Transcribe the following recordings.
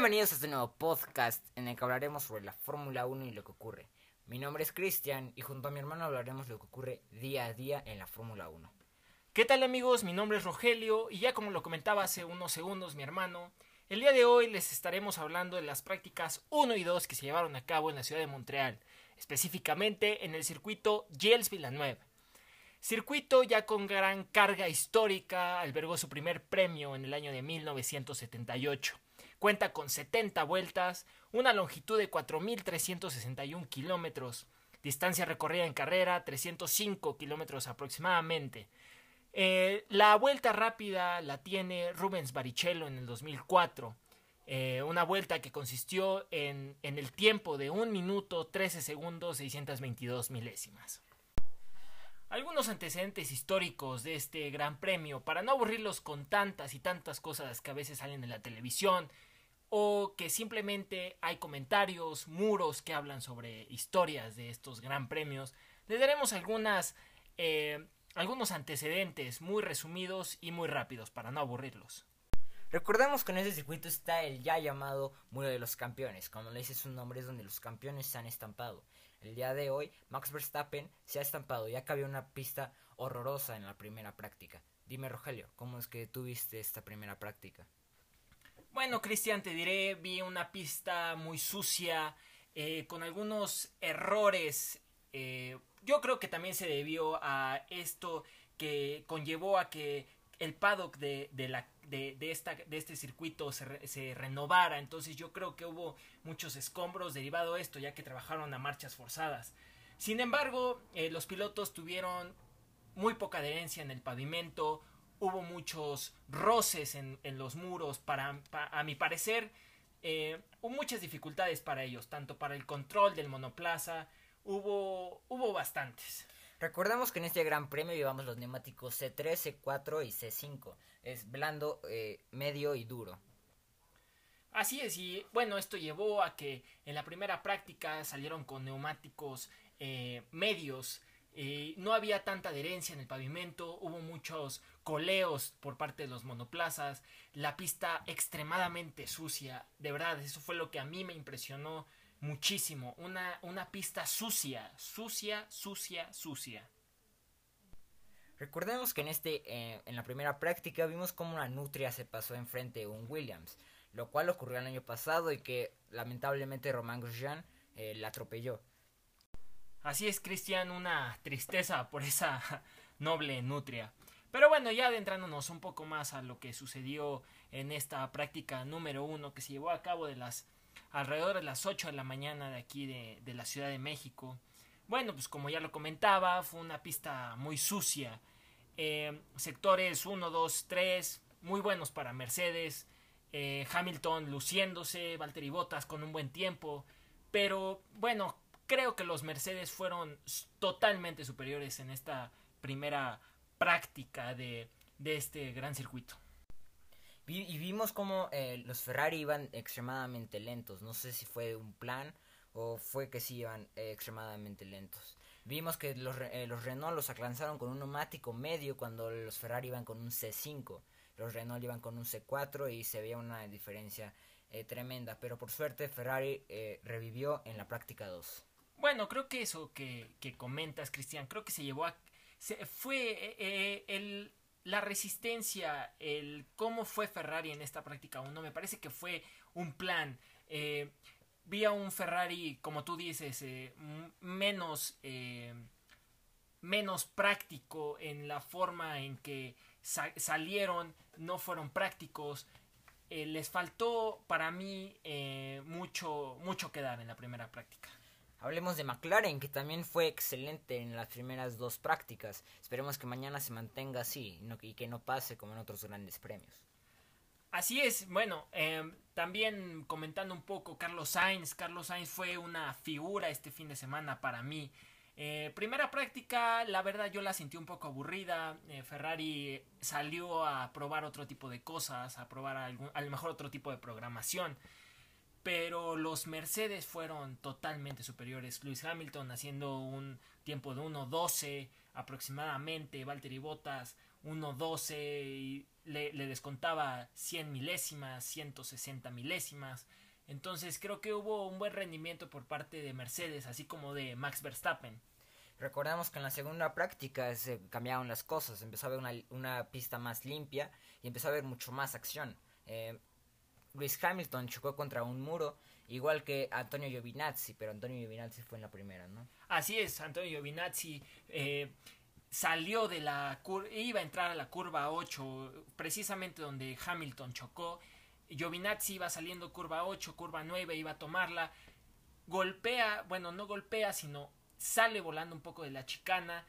Bienvenidos a este nuevo podcast en el que hablaremos sobre la Fórmula 1 y lo que ocurre. Mi nombre es Cristian y junto a mi hermano hablaremos de lo que ocurre día a día en la Fórmula 1. ¿Qué tal amigos? Mi nombre es Rogelio y ya como lo comentaba hace unos segundos mi hermano, el día de hoy les estaremos hablando de las prácticas 1 y 2 que se llevaron a cabo en la ciudad de Montreal, específicamente en el circuito Gilles Villeneuve. Circuito ya con gran carga histórica, albergó su primer premio en el año de 1978. Cuenta con 70 vueltas, una longitud de 4.361 kilómetros, distancia recorrida en carrera 305 kilómetros aproximadamente. Eh, la vuelta rápida la tiene Rubens Barrichello en el 2004. Eh, una vuelta que consistió en, en el tiempo de 1 minuto 13 segundos 622 milésimas. Algunos antecedentes históricos de este gran premio, para no aburrirlos con tantas y tantas cosas que a veces salen en la televisión, o que simplemente hay comentarios, muros que hablan sobre historias de estos gran premios, les daremos algunas, eh, algunos antecedentes muy resumidos y muy rápidos para no aburrirlos. Recordemos que en ese circuito está el ya llamado Muro de los Campeones, como le dice su nombre es donde los campeones se han estampado. El día de hoy, Max Verstappen se ha estampado, ya que había una pista horrorosa en la primera práctica. Dime, Rogelio, ¿cómo es que tuviste esta primera práctica? Bueno, Cristian, te diré, vi una pista muy sucia, eh, con algunos errores. Eh, yo creo que también se debió a esto que conllevó a que el paddock de, de, la, de, de, esta, de este circuito se, se, renovara. Entonces yo creo que hubo muchos escombros derivado de esto, ya que trabajaron a marchas forzadas. Sin embargo, eh, los pilotos tuvieron muy poca adherencia en el pavimento, hubo muchos roces en, en los muros, para, a mi parecer, eh, hubo muchas dificultades para ellos, tanto para el control del monoplaza, hubo, hubo bastantes. Recordemos que en este gran premio llevamos los neumáticos C3, C4 y C5. Es blando, eh, medio y duro. Así es, y bueno, esto llevó a que en la primera práctica salieron con neumáticos eh, medios. No había tanta adherencia en el pavimento, hubo muchos coleos por parte de los monoplazas, la pista extremadamente sucia, de verdad, eso fue lo que a mí me impresionó muchísimo. Una, una pista sucia, sucia, sucia, sucia. Recordemos que en, este, eh, en la primera práctica vimos como una nutria se pasó enfrente de un Williams, lo cual ocurrió el año pasado y que lamentablemente Román Grosjean eh, la atropelló. Así es, Cristian, una tristeza por esa noble nutria. Pero bueno, ya adentrándonos un poco más a lo que sucedió en esta práctica número uno que se llevó a cabo de las alrededor de las 8 de la mañana de aquí de, la Ciudad de México. Bueno, pues como ya lo comentaba, fue una pista muy sucia. Eh, sectores 1, 2, 3, muy buenos para Mercedes. Eh, Hamilton luciéndose, Valtteri Bottas con un buen tiempo. Pero bueno, creo que los Mercedes fueron totalmente superiores en esta primera práctica de, de este gran circuito y vimos como eh, los Ferrari iban extremadamente lentos. No sé si fue un plan o fue que sí iban eh, extremadamente lentos. Vimos que los, eh, los Renault los alcanzaron con un neumático medio cuando los Ferrari iban con un C5. Los Renault iban con un C4 y se veía una diferencia eh, tremenda. Pero por suerte Ferrari revivió en la práctica 2. Bueno, creo que eso que, que comentas, Cristian, creo que se llevó a... Se, fue el, la resistencia, el cómo fue Ferrari en esta práctica 1, me parece que fue un plan. Eh, vi a un Ferrari, como tú dices, eh, menos, eh, menos práctico en la forma en que sa salieron, no fueron prácticos. les faltó para mí mucho, mucho que dar en la primera práctica. Hablemos de McLaren, que también fue excelente en las primeras dos prácticas. Esperemos que mañana se mantenga así y que no pase como en otros grandes premios. Así es, bueno, eh, también comentando un poco Carlos Sainz. Carlos Sainz fue una figura este fin de semana para mí. Eh, primera práctica, la verdad yo la sentí un poco aburrida. Eh, Ferrari salió a probar otro tipo de cosas, a probar algún, a lo mejor otro tipo de programación pero los Mercedes fueron totalmente superiores. Lewis Hamilton haciendo un tiempo de 1.12 aproximadamente, Valtteri Bottas 1.12 y le, le descontaba 100 milésimas, 160 milésimas. Entonces creo que hubo un buen rendimiento por parte de Mercedes, así como de Max Verstappen. Recordamos que en la segunda práctica se cambiaron las cosas, empezó a haber una, una pista más limpia y empezó a haber mucho más acción. Eh, Luis Hamilton chocó contra un muro, igual que Antonio Giovinazzi, pero Antonio Giovinazzi fue en la primera, ¿no? Así es, Antonio Giovinazzi eh, salió de la curva, iba a entrar a la curva 8, precisamente donde Hamilton chocó. Giovinazzi iba saliendo curva 8, curva 9, iba a tomarla. Golpea, bueno, no golpea, sino sale volando un poco de la chicana.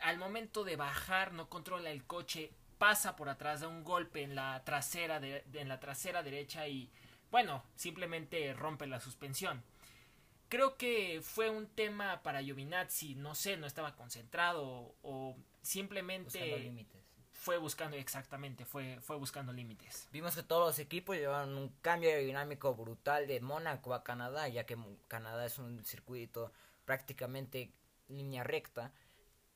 Al momento de bajar, no controla el coche, pasa por atrás, da un golpe en la trasera, de, en la trasera derecha y, bueno, simplemente rompe la suspensión. Creo que fue un tema para Giovinazzi, no sé, no estaba concentrado o simplemente Buscando límites. fue buscando exactamente, fue, fue buscando límites. Vimos que todos los equipos llevaron un cambio aerodinámico brutal de Mónaco a Canadá, ya que Canadá es un circuito prácticamente línea recta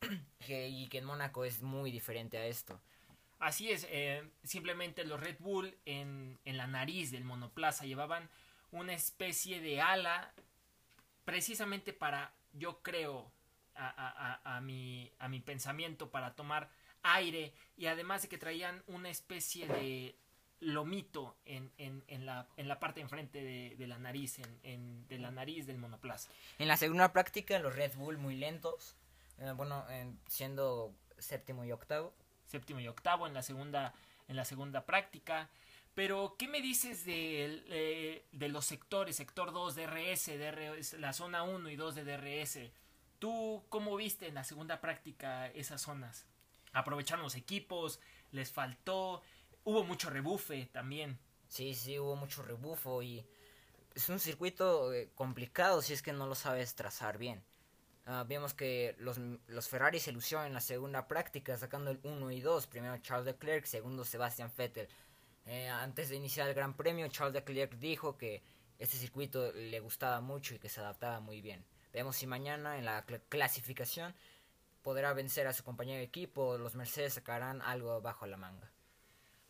que, y que en Mónaco es muy diferente a esto. Así es, eh, simplemente los Red Bull en, en, la nariz del monoplaza llevaban una especie de ala precisamente para, yo creo, a, a, a, mi, a mi pensamiento, para tomar aire y además de que traían una especie de lomito en, en, en, la, en la parte enfrente de, de la nariz, en, en, de la nariz del monoplaza. En la segunda práctica, los Red Bull muy lentos, eh, bueno, siendo séptimo y octavo. Séptimo y octavo en la segunda, en la segunda práctica. Pero, ¿qué me dices de, eh, de los sectores? Sector 2, DRS, DRS, la zona 1 y 2 de DRS. ¿Tú cómo viste en la segunda práctica esas zonas? ¿Aprovecharon los equipos? ¿Les faltó? hubo mucho rebufe también. Sí, sí, hubo mucho rebufo y es un circuito eh, complicado si es que no lo sabes trazar bien. Uh, vemos que los, los Ferrari se lucieron en la segunda práctica sacando el 1 y 2. Primero Charles Leclerc, segundo Sebastian Vettel. Eh, antes de iniciar el Gran Premio, Charles Leclerc dijo que este circuito le gustaba mucho y que se adaptaba muy bien. Vemos si mañana en la cl clasificación podrá vencer a su compañero de equipo. Los Mercedes sacarán algo bajo la manga.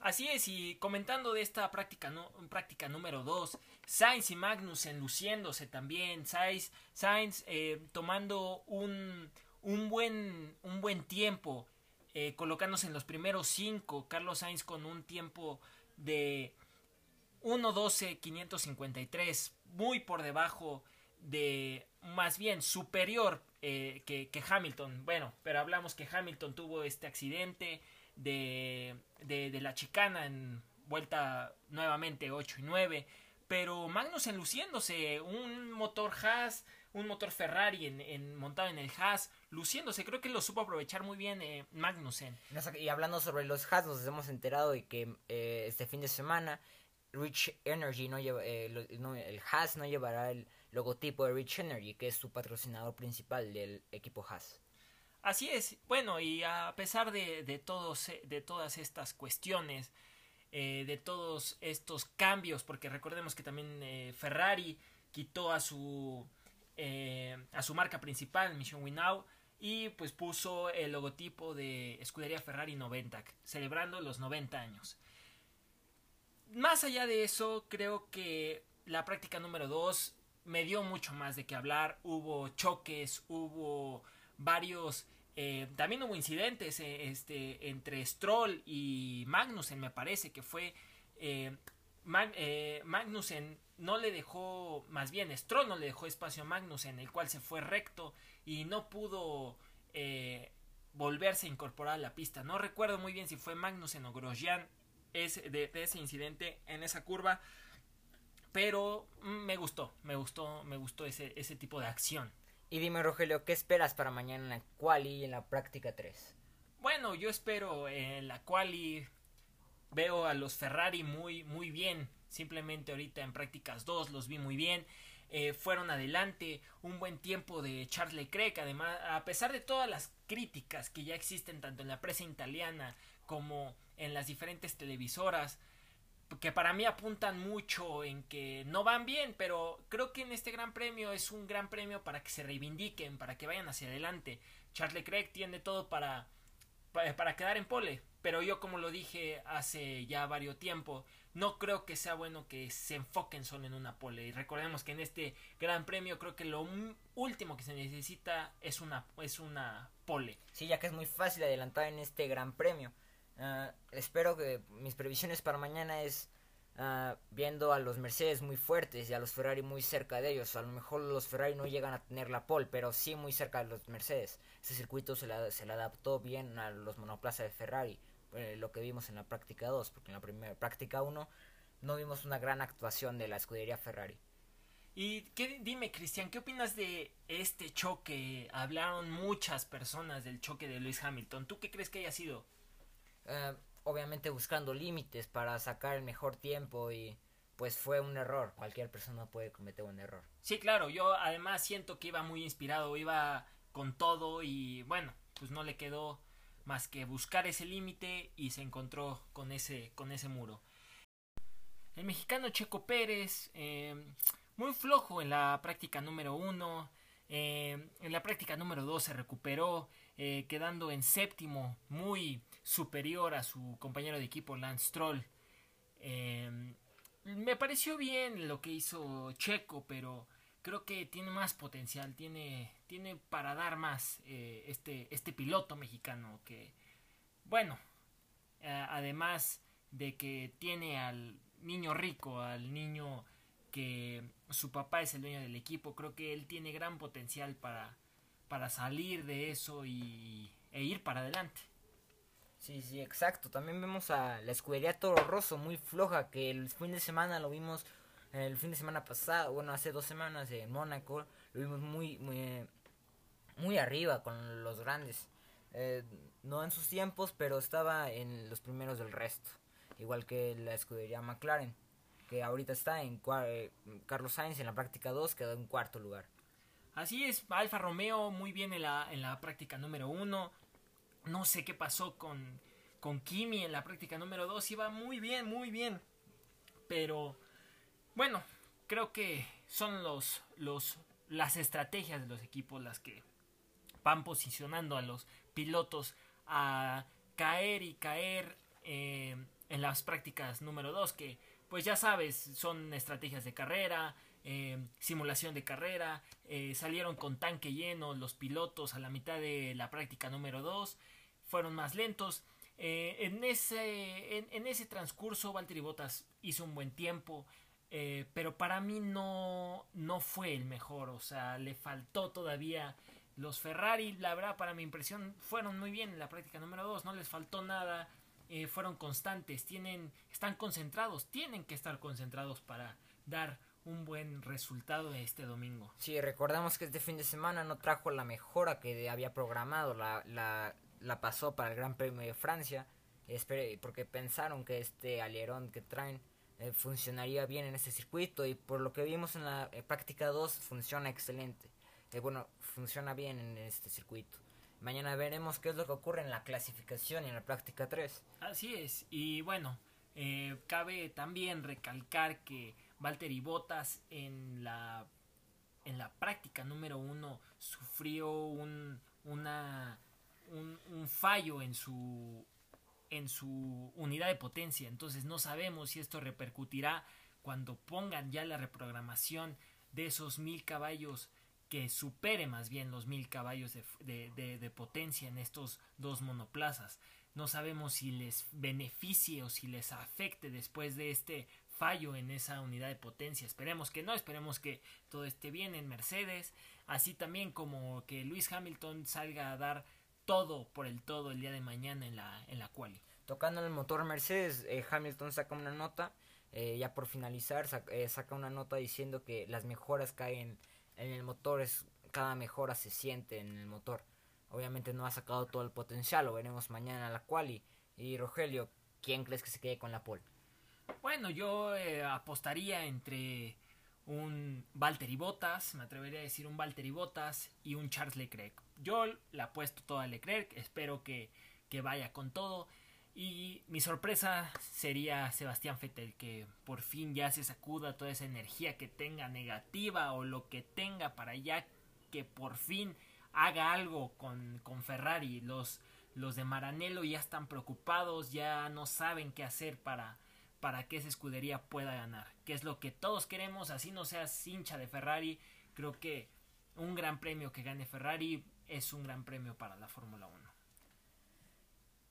Así es, y comentando de esta práctica, no, práctica número 2, Sainz y Magnussen luciéndose también, Sainz, eh, tomando un, un, buen, un buen tiempo, eh, colocándose en los primeros 5, Carlos Sainz con un tiempo de 1.12.553, muy por debajo de, más bien superior eh, que, que Hamilton, bueno, pero hablamos que Hamilton tuvo este accidente, de, de, de, la chicana en vuelta nuevamente 8 y 9. Pero Magnussen luciéndose, un motor Haas, un motor Ferrari en, en, montado en el Haas, luciéndose. Creo que lo supo aprovechar muy bien eh, Magnussen. Y hablando sobre los Haas, nos hemos enterado de que eh, este fin de semana Rich Energy no lleva, eh, lo, no, el Haas no llevará el logotipo de Rich Energy, que es su patrocinador principal del equipo Haas. Así es, bueno, y a pesar de, de, todos, de todas estas cuestiones, eh, de todos estos cambios, porque recordemos que también eh, Ferrari quitó a su, eh, a su marca principal, Mission Winnow, y pues puso el logotipo de Escudería Ferrari 90, celebrando los 90 años. Más allá de eso, creo que la práctica número 2 me dio mucho más de qué hablar, hubo choques, hubo varios eh, también hubo incidentes eh, este, entre Stroll y Magnussen, me parece que fue. Eh, Mag, Magnussen no le dejó, más bien Stroll no le dejó espacio a Magnussen, el cual se fue recto y no pudo volverse a incorporar a la pista. No recuerdo muy bien si fue Magnussen o Grosjean ese, de, de ese incidente en esa curva, pero me gustó, me gustó, me gustó ese, ese tipo de acción. Y dime, Rogelio, ¿qué esperas para mañana en la quali y en la práctica 3? Bueno, yo espero en la quali veo a los Ferrari muy muy bien. Simplemente ahorita en prácticas 2 los vi muy bien. Eh, fueron adelante, un buen tiempo de Charles Leclerc, además, a pesar de todas las críticas que ya existen tanto en la prensa italiana como en las diferentes televisoras, que para mí apuntan mucho en que no van bien, pero creo que en este gran premio es un gran premio para que se reivindiquen, para que vayan hacia adelante. Charles Leclerc tiene todo para para quedar en pole. Pero yo como lo dije hace ya varios tiempo, no creo que sea bueno que se enfoquen solo en una pole. Y recordemos que en este gran premio creo que lo último que se necesita es una, es una pole. Sí, ya que es muy fácil adelantar en este gran premio. Ah, espero que mis previsiones para mañana es uh, viendo a los Mercedes muy fuertes y a los Ferrari muy cerca de ellos. A lo mejor los Ferrari no llegan a tener la pole, pero sí muy cerca de los Mercedes. Este circuito se, la, se le adaptó bien a los monoplazas de Ferrari. Eh, lo que vimos en la práctica 2, porque en la primera práctica 1 no vimos una gran actuación de la escudería Ferrari. Y qué, dime, Cristian, ¿qué opinas de este choque? Hablaron muchas personas del choque de Lewis Hamilton. ¿Tú qué crees que haya sido? Eh, obviamente buscando límites para sacar el mejor tiempo y pues fue un error. Cualquier persona puede cometer un error. Sí, claro. Yo además siento que iba muy inspirado, iba con todo y bueno, pues no le quedó más que buscar ese límite y se encontró con ese, con ese muro. El mexicano Checo Pérez, eh, muy flojo en la práctica número uno, eh, en la práctica número dos se recuperó, eh, quedando en séptimo, muy superior a su compañero de equipo Lance Stroll. me pareció bien lo que hizo Checo, pero creo que tiene más potencial, tiene, tiene para dar más eh, este, este piloto mexicano que, bueno, eh, además de que tiene al niño rico, al niño que su papá es el dueño del equipo, creo que él tiene gran potencial para, para salir de eso y, e ir para adelante. Sí, sí, exacto. También vemos a la escudería Toro Rosso muy floja, que el fin de semana lo vimos el fin de semana pasado, bueno, hace dos semanas en Mónaco, lo vimos muy, muy, muy arriba con los grandes. Eh, no en sus tiempos, pero estaba en los primeros del resto. Igual que la escudería McLaren, que ahorita está en eh, Carlos Sainz en la práctica 2, quedó en cuarto lugar. Así es, Alfa Romeo muy bien en la, en la práctica número 1. No sé qué pasó con, con Kimi en la práctica número 2. Iba muy bien, muy bien. Pero bueno, creo que son los, los, las estrategias de los equipos las que van posicionando a los pilotos a caer y caer eh, en las prácticas número 2 que pues ya sabes son estrategias de carrera eh, simulación de carrera eh, salieron con tanque lleno los pilotos a la mitad de la práctica número 2 fueron más lentos en, ese, en, ese transcurso Valtteri Bottas hizo un buen tiempo eh, pero para mí no, no fue el mejor, o sea, le faltó todavía. Los Ferrari, la verdad, para mi impresión, fueron muy bien en la práctica número 2, no les faltó nada, eh, fueron constantes, tienen, están concentrados, tienen que estar concentrados para dar un buen resultado este domingo. Sí, recordamos que este fin de semana no trajo la mejora que había programado, la, la, la pasó para el Gran Premio de Francia, porque pensaron que este alerón que traen eh, funcionaría bien en este circuito y por lo que vimos en la eh, práctica 2 funciona excelente. Bueno, funciona bien en este circuito. Mañana veremos qué es lo que ocurre en la clasificación y en la práctica 3. Así es, y bueno, cabe también recalcar que Valtteri Bottas en la, en la práctica número 1 sufrió un, una, un fallo en su en su unidad de potencia. Entonces no sabemos si esto repercutirá cuando pongan ya la reprogramación de esos mil caballos que supere más bien los mil caballos de, de, potencia en estos dos monoplazas. No sabemos si les beneficie o si les afecte después de este fallo en esa unidad de potencia. Esperemos que no, esperemos que todo esté bien en Mercedes, así también como que Luis Hamilton salga a dar todo por el todo el día de mañana en la, en la quali. Tocando el motor Mercedes, eh, Hamilton saca una nota, eh, ya por finalizar, eh, saca, una nota diciendo que las mejoras caen en el motor, es, cada mejora se siente en el motor. Obviamente no ha sacado todo el potencial, lo veremos mañana la quali. Y Rogelio, ¿quién crees que se quede con la pole? Bueno, yo apostaría entre un Valtteri Bottas, me atrevería a decir un Valtteri Bottas y un Charles Leclerc. Yo le apuesto todo a Leclerc, espero que, que vaya con todo. Y mi sorpresa sería Sebastián Vettel, que por fin ya se sacuda toda esa energía que tenga negativa o lo que tenga para ya que por fin haga algo con, con Ferrari. Los, los de Maranello ya están preocupados, ya no saben qué hacer para, para que esa escudería pueda ganar. Que es lo que todos queremos, así no seas hincha de Ferrari. Creo que un gran premio que gane Ferrari es un gran premio para la Fórmula 1.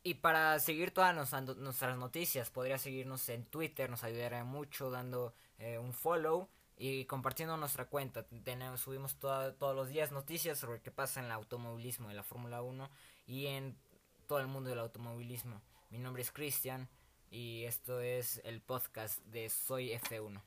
Y para seguir todas nuestras noticias, podría seguirnos en Twitter, nos ayudaría mucho dando eh, un follow y compartiendo nuestra cuenta. Tenemos, subimos todos los días noticias sobre qué pasa en el automovilismo de la Fórmula 1 y en todo el mundo del automovilismo. Mi nombre es Cristian y esto es el podcast de Soy F1.